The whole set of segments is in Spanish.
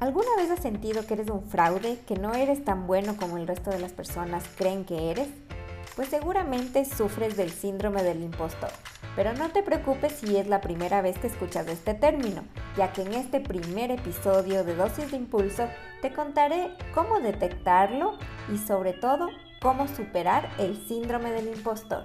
¿Alguna vez has sentido que eres un fraude, que no eres tan bueno como el resto de las personas creen que eres? Pues seguramente sufres del síndrome del impostor. Pero no te preocupes si es la primera vez que escuchas este término, ya que en este primer episodio de Dosis de Impulso te contaré cómo detectarlo y sobre todo cómo superar el síndrome del impostor.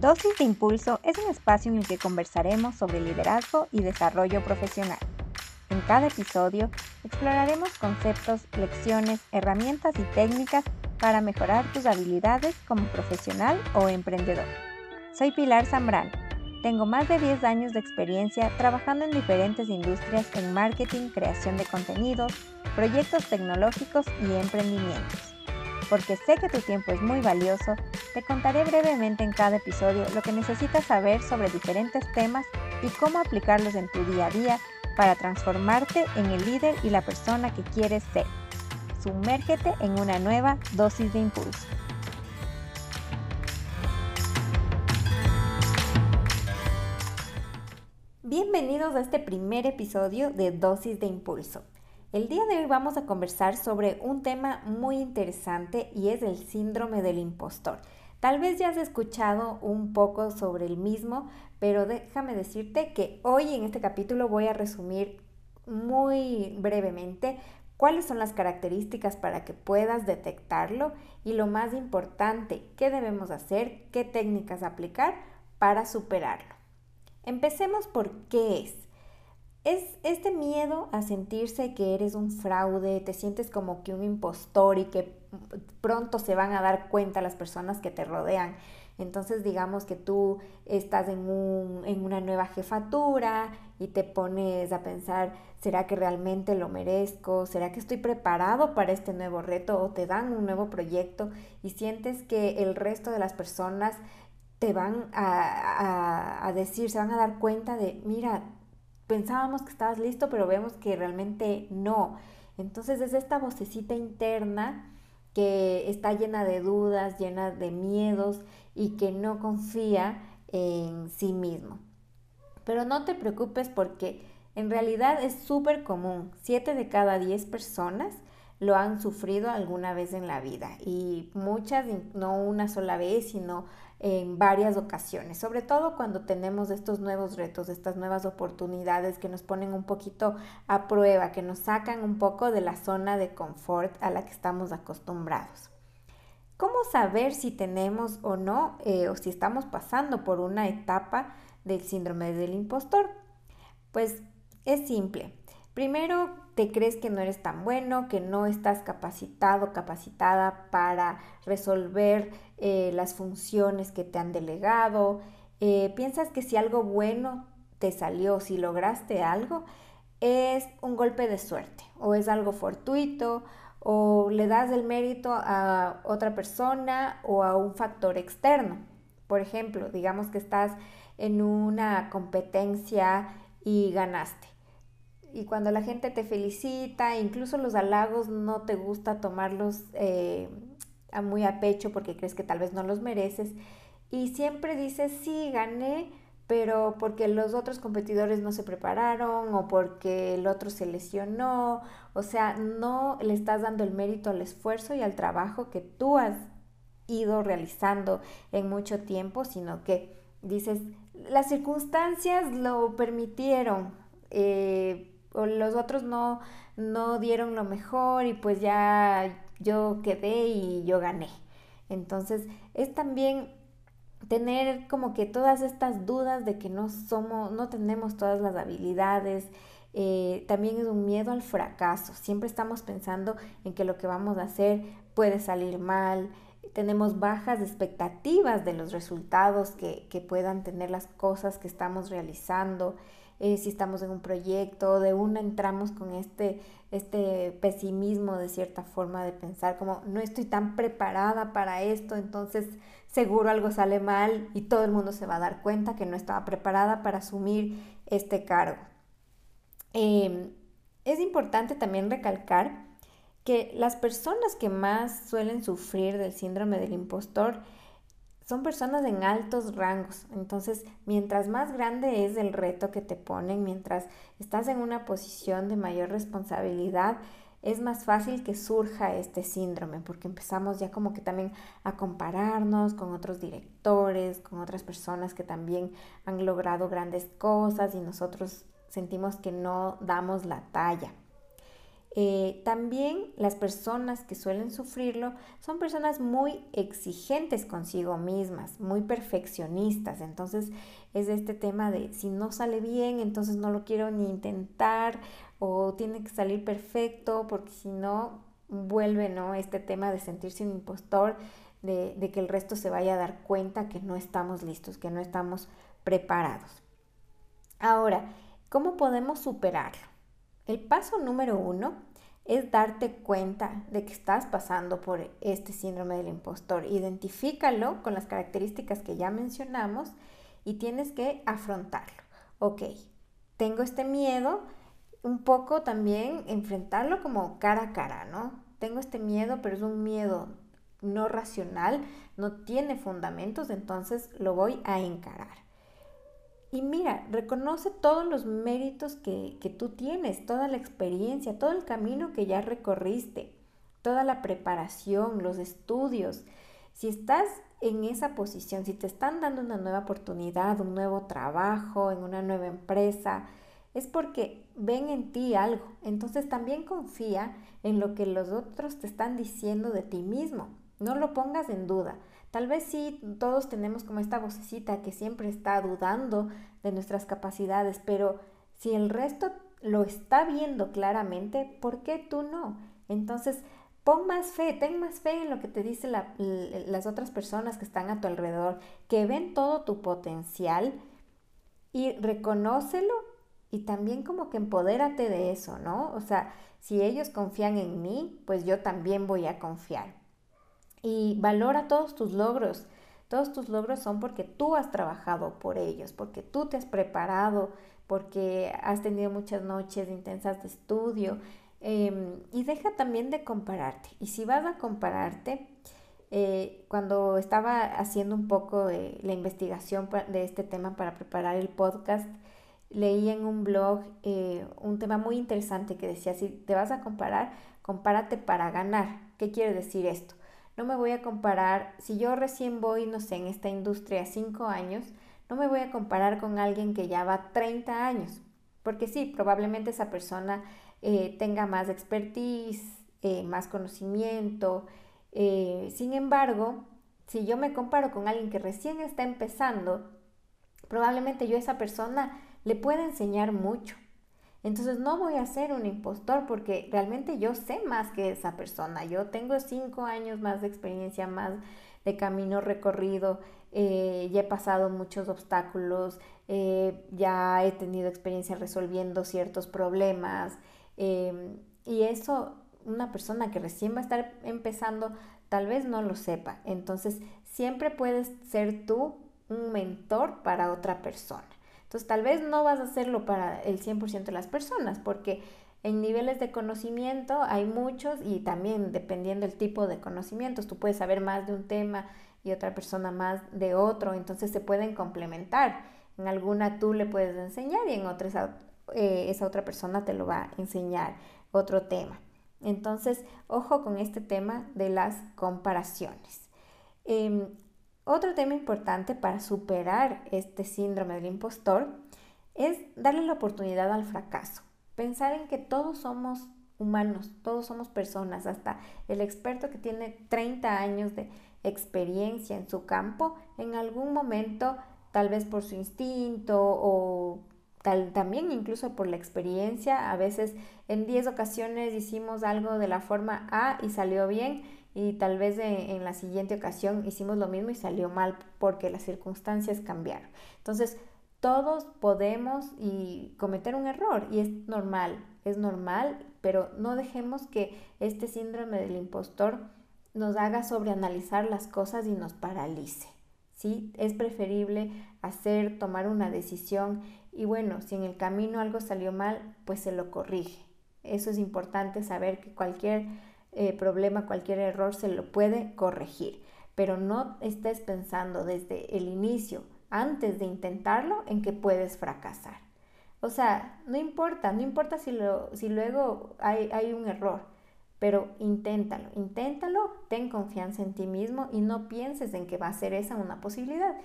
Dosis de Impulso es un espacio en el que conversaremos sobre liderazgo y desarrollo profesional. En cada episodio exploraremos conceptos, lecciones, herramientas y técnicas para mejorar tus habilidades como profesional o emprendedor. Soy Pilar Zambrano. Tengo más de 10 años de experiencia trabajando en diferentes industrias en marketing, creación de contenidos, proyectos tecnológicos y emprendimientos porque sé que tu tiempo es muy valioso, te contaré brevemente en cada episodio lo que necesitas saber sobre diferentes temas y cómo aplicarlos en tu día a día para transformarte en el líder y la persona que quieres ser. Sumérgete en una nueva dosis de impulso. Bienvenidos a este primer episodio de Dosis de Impulso. El día de hoy vamos a conversar sobre un tema muy interesante y es el síndrome del impostor. Tal vez ya has escuchado un poco sobre el mismo, pero déjame decirte que hoy en este capítulo voy a resumir muy brevemente cuáles son las características para que puedas detectarlo y lo más importante, qué debemos hacer, qué técnicas aplicar para superarlo. Empecemos por qué es. Es este miedo a sentirse que eres un fraude, te sientes como que un impostor y que pronto se van a dar cuenta las personas que te rodean. Entonces digamos que tú estás en, en una nueva jefatura y te pones a pensar, ¿será que realmente lo merezco? ¿Será que estoy preparado para este nuevo reto? O te dan un nuevo proyecto y sientes que el resto de las personas te van a, a decir, se van a dar cuenta de, mira, pensábamos que estabas listo, pero vemos que realmente no. Entonces es esta vocecita interna que está llena de dudas, llena de miedos y que no confía en sí mismo. Pero no te preocupes porque en realidad es súper común. Siete de cada diez personas lo han sufrido alguna vez en la vida y muchas, no una sola vez, sino en varias ocasiones, sobre todo cuando tenemos estos nuevos retos, estas nuevas oportunidades que nos ponen un poquito a prueba, que nos sacan un poco de la zona de confort a la que estamos acostumbrados. ¿Cómo saber si tenemos o no, eh, o si estamos pasando por una etapa del síndrome del impostor? Pues es simple. Primero, te crees que no eres tan bueno, que no estás capacitado, capacitada para resolver eh, las funciones que te han delegado. Eh, piensas que si algo bueno te salió, si lograste algo, es un golpe de suerte o es algo fortuito o le das el mérito a otra persona o a un factor externo. Por ejemplo, digamos que estás en una competencia y ganaste y cuando la gente te felicita, incluso los halagos no te gusta tomarlos eh, muy a pecho porque crees que tal vez no los mereces. Y siempre dices, sí, gané, pero porque los otros competidores no se prepararon o porque el otro se lesionó. O sea, no le estás dando el mérito al esfuerzo y al trabajo que tú has ido realizando en mucho tiempo, sino que dices, las circunstancias lo permitieron. Eh, o los otros no, no dieron lo mejor y pues ya yo quedé y yo gané. Entonces es también tener como que todas estas dudas de que no somos, no tenemos todas las habilidades, eh, también es un miedo al fracaso. Siempre estamos pensando en que lo que vamos a hacer puede salir mal. Tenemos bajas expectativas de los resultados que, que puedan tener las cosas que estamos realizando. Eh, si estamos en un proyecto, de una entramos con este, este pesimismo de cierta forma de pensar como no estoy tan preparada para esto, entonces seguro algo sale mal y todo el mundo se va a dar cuenta que no estaba preparada para asumir este cargo. Em, es importante también recalcar que las personas que más suelen sufrir del síndrome del impostor son personas en altos rangos. Entonces, mientras más grande es el reto que te ponen, mientras estás en una posición de mayor responsabilidad, es más fácil que surja este síndrome, porque empezamos ya como que también a compararnos con otros directores, con otras personas que también han logrado grandes cosas y nosotros sentimos que no damos la talla. Eh, también las personas que suelen sufrirlo son personas muy exigentes consigo mismas, muy perfeccionistas. Entonces es este tema de si no sale bien, entonces no lo quiero ni intentar o tiene que salir perfecto porque si no vuelve ¿no? este tema de sentirse un impostor, de, de que el resto se vaya a dar cuenta que no estamos listos, que no estamos preparados. Ahora, ¿cómo podemos superarlo? El paso número uno es darte cuenta de que estás pasando por este síndrome del impostor. Identifícalo con las características que ya mencionamos y tienes que afrontarlo. Ok, tengo este miedo, un poco también enfrentarlo como cara a cara, ¿no? Tengo este miedo, pero es un miedo no racional, no tiene fundamentos, entonces lo voy a encarar. Y mira, reconoce todos los méritos que, que, tú tienes, toda la experiencia, todo el camino que ya recorriste, toda la preparación, los estudios. Si estás en esa posición, si te están dando una nueva oportunidad, un nuevo trabajo, en una nueva empresa, es porque ven en ti algo. Entonces también confía en lo que los otros te están diciendo de ti mismo. No lo pongas en duda. Tal vez sí, todos tenemos como esta vocecita que siempre está dudando de nuestras capacidades, pero si el resto lo está viendo claramente, ¿por qué tú no? Entonces, pon más fe, ten más fe en lo que te dicen las otras personas que están a tu alrededor, que ven todo tu potencial y reconócelo y también como que empodérate de eso, ¿no? O sea, si ellos confían en mí, pues yo también voy a confiar y valora todos tus logros. Todos tus logros son porque tú has trabajado por ellos, porque tú te has preparado, porque has tenido muchas noches intensas de estudio. Em, y deja también de compararte. Y si vas a compararte, eh, cuando estaba haciendo un poco de la investigación de este tema para preparar el podcast, leí en un blog eh, un tema muy interesante que decía, si te vas a comparar, compárate para ganar. ¿Qué quiere decir esto? No me voy a comparar, si yo recién voy, no sé, en esta industria cinco años, no me voy a comparar con alguien que ya va 30 años, porque sí, probablemente esa persona eh, tenga más expertise, eh, más conocimiento. Eh, sin embargo, si yo me comparo con alguien que recién está empezando, probablemente yo a esa persona le pueda enseñar mucho. Entonces no voy a ser un impostor porque realmente yo sé más que esa persona. Yo tengo cinco años más de experiencia, más de camino recorrido, eh, ya he pasado muchos obstáculos, eh, ya he tenido experiencia resolviendo ciertos problemas. Em, y eso una persona que recién va a estar empezando tal vez no lo sepa. Entonces siempre puedes ser tú un mentor para otra persona. Entonces tal vez no vas a hacerlo para el 100% de las personas porque en niveles de conocimiento hay muchos y también dependiendo del tipo de conocimientos, tú puedes saber más de un tema y otra persona más de otro, entonces se pueden complementar. En alguna tú le puedes enseñar y en otra esa, eh, otra persona te lo va a enseñar otro tema. Entonces, ojo con este tema de las comparaciones. Em, otro tema importante para superar este síndrome del impostor es darle la oportunidad al fracaso. Pensar en que todos somos humanos, todos somos personas, hasta el experto que tiene 30 años de experiencia en su campo, en algún momento, tal vez por su instinto o también incluso por la experiencia, a veces en 10 ocasiones hicimos algo de la forma A y salió bien y tal vez en la siguiente ocasión hicimos lo mismo y salió mal porque las circunstancias cambiaron. Entonces, todos podemos cometer un error y es normal, es normal, pero no dejemos que este síndrome del impostor nos haga sobreanalizar las cosas y nos paralice. ¿sí? Es preferible hacer, tomar una decisión y bueno, si en el camino algo salió mal, pues se lo corrige. Eso es importante saber que cualquier eh, problema, cualquier error se lo puede corregir. pero no estés pensando desde el inicio, antes de intentarlo, en que puedes fracasar. O sea, no importa, no importa si, lo, si luego hay, hay un error, pero inténtalo, inténtalo, ten confianza en ti mismo y no pienses en que va a ser esa una posibilidad.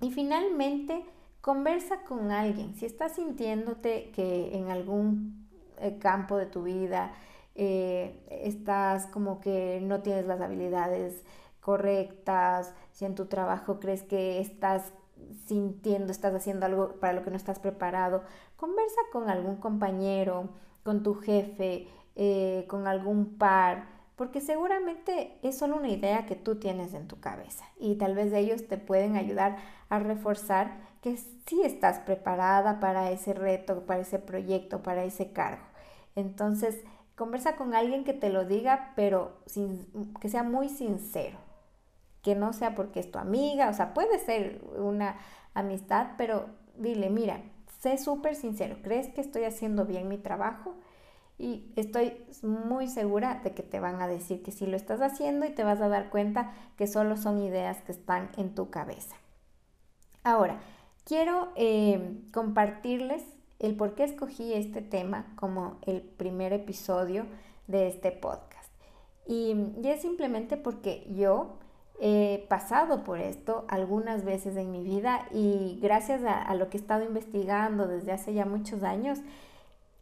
Y finalmente, conversa con alguien. Si estás sintiéndote que en algún eh, campo de tu vida eh, estás como que no tienes las habilidades correctas, si en tu trabajo crees que estás sintiendo, estás haciendo algo para lo que no estás preparado, conversa con algún compañero, con tu jefe, eh, con algún par, porque seguramente es solo una idea que tú tienes en tu cabeza y tal vez ellos te pueden ayudar a reforzar que sí estás preparada para ese reto, para ese proyecto, para ese cargo. Entonces, conversa con alguien que te lo diga, pero sin, que sea muy sincero, que no sea porque es tu amiga, o sea, puede ser una amistad, pero dile, mira, sé súper sincero, ¿crees que estoy haciendo bien mi trabajo? Y estoy muy segura de que te van a decir que sí lo estás haciendo y te vas a dar cuenta que solo son ideas que están en tu cabeza. Ahora, quiero eh, compartirles el por qué escogí este tema como el primer episodio de este podcast. Y, es simplemente porque yo he pasado por esto algunas veces en mi vida y gracias a, lo que he estado investigando desde hace ya muchos años,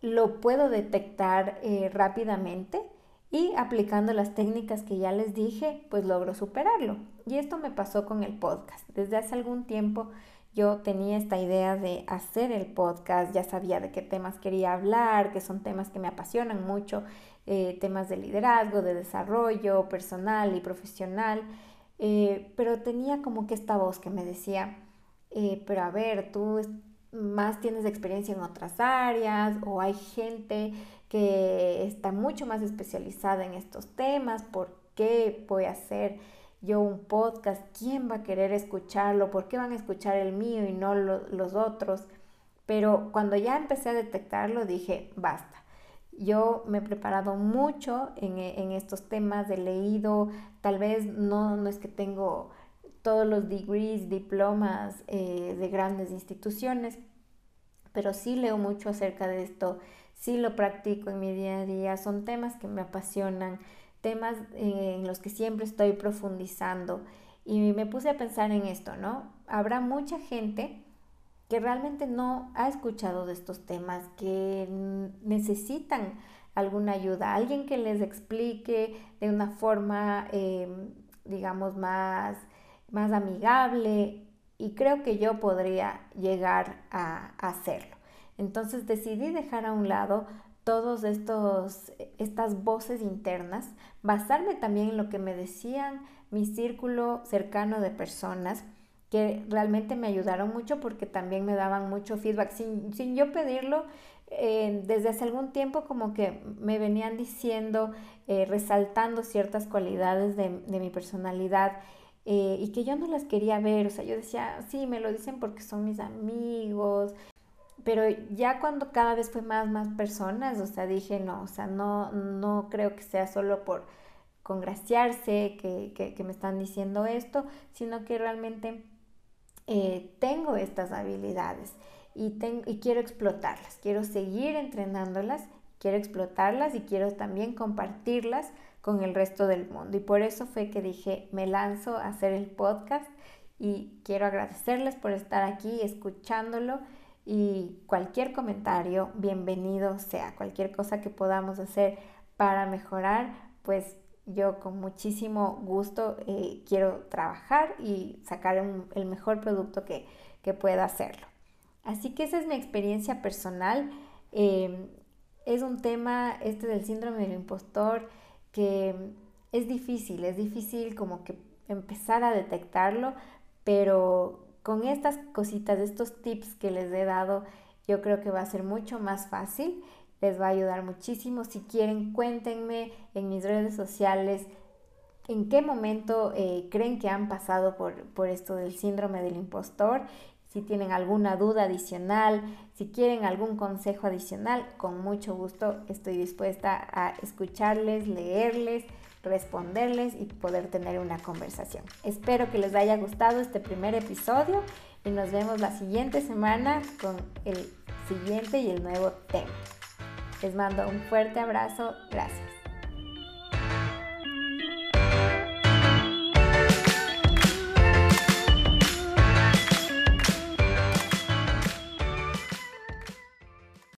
lo puedo detectar eh, rápidamente y aplicando las técnicas que ya les dije, pues logro superarlo. Y esto me pasó con el podcast. Desde hace algún tiempo yo tenía esta idea de hacer el podcast, ya sabía de qué temas quería hablar, que son temas que me apasionan mucho, eh, temas de liderazgo, de desarrollo personal y profesional, eh, pero tenía como que esta voz que me decía, eh, pero a ver, tú más tienes experiencia en otras áreas o hay gente que está mucho más especializada en estos temas, ¿por qué voy a hacer? Yo un podcast, ¿quién va a querer escucharlo? ¿Por qué van a escuchar el mío y no los otros? Pero cuando ya empecé a detectarlo dije, basta. Yo me he preparado mucho en, estos temas, he leído, tal vez no, no es que tengo todos los degrees, diplomas eh, de grandes instituciones, pero sí leo mucho acerca de esto, sí lo practico en mi día a día, son temas que me apasionan, temas en los que siempre estoy profundizando. Y me puse a pensar en esto, ¿no? Habrá mucha gente que realmente no ha escuchado de estos temas, que necesitan alguna ayuda, alguien que les explique de una forma, em, digamos, más, más amigable y creo que yo podría llegar a hacerlo. Entonces decidí dejar a un lado todos estos estas voces internas, basarme también en lo que me decían mi círculo cercano de personas que realmente me ayudaron mucho porque también me daban mucho feedback sin, yo pedirlo. Eh, desde hace algún tiempo como que me venían diciendo, eh, resaltando ciertas cualidades de, mi personalidad eh, y que yo no las quería ver. O sea, yo decía, sí, me lo dicen porque son mis amigos, pero ya cuando cada vez fue más, más personas, o sea, dije, no, o sea, no, no creo que sea solo por congraciarse que, que, me están diciendo esto, sino que realmente eh, tengo estas habilidades y, y quiero explotarlas, quiero seguir entrenándolas, quiero explotarlas y quiero también compartirlas con el resto del mundo. Y por eso fue que dije, me lanzo a hacer el podcast y quiero agradecerles por estar aquí escuchándolo y cualquier comentario, bienvenido sea, cualquier cosa que podamos hacer para mejorar, pues yo con muchísimo gusto eh, quiero trabajar y sacar el mejor producto que, pueda hacerlo. Así que esa es mi experiencia personal. Em, es un tema, este del síndrome del impostor, que es difícil, es difícil como que empezar a detectarlo, pero con estas cositas, estos tips que les he dado, yo creo que va a ser mucho más fácil. Les va a ayudar muchísimo. Si quieren, cuéntenme en mis redes sociales en qué momento eh, creen que han pasado por, por esto del síndrome del impostor. Si tienen alguna duda adicional, si quieren algún consejo adicional, con mucho gusto estoy dispuesta a escucharles, leerles responderles y poder tener una conversación. Espero que les haya gustado este primer episodio y nos vemos la siguiente semana con el siguiente y el nuevo tema. Les mando un fuerte abrazo, gracias.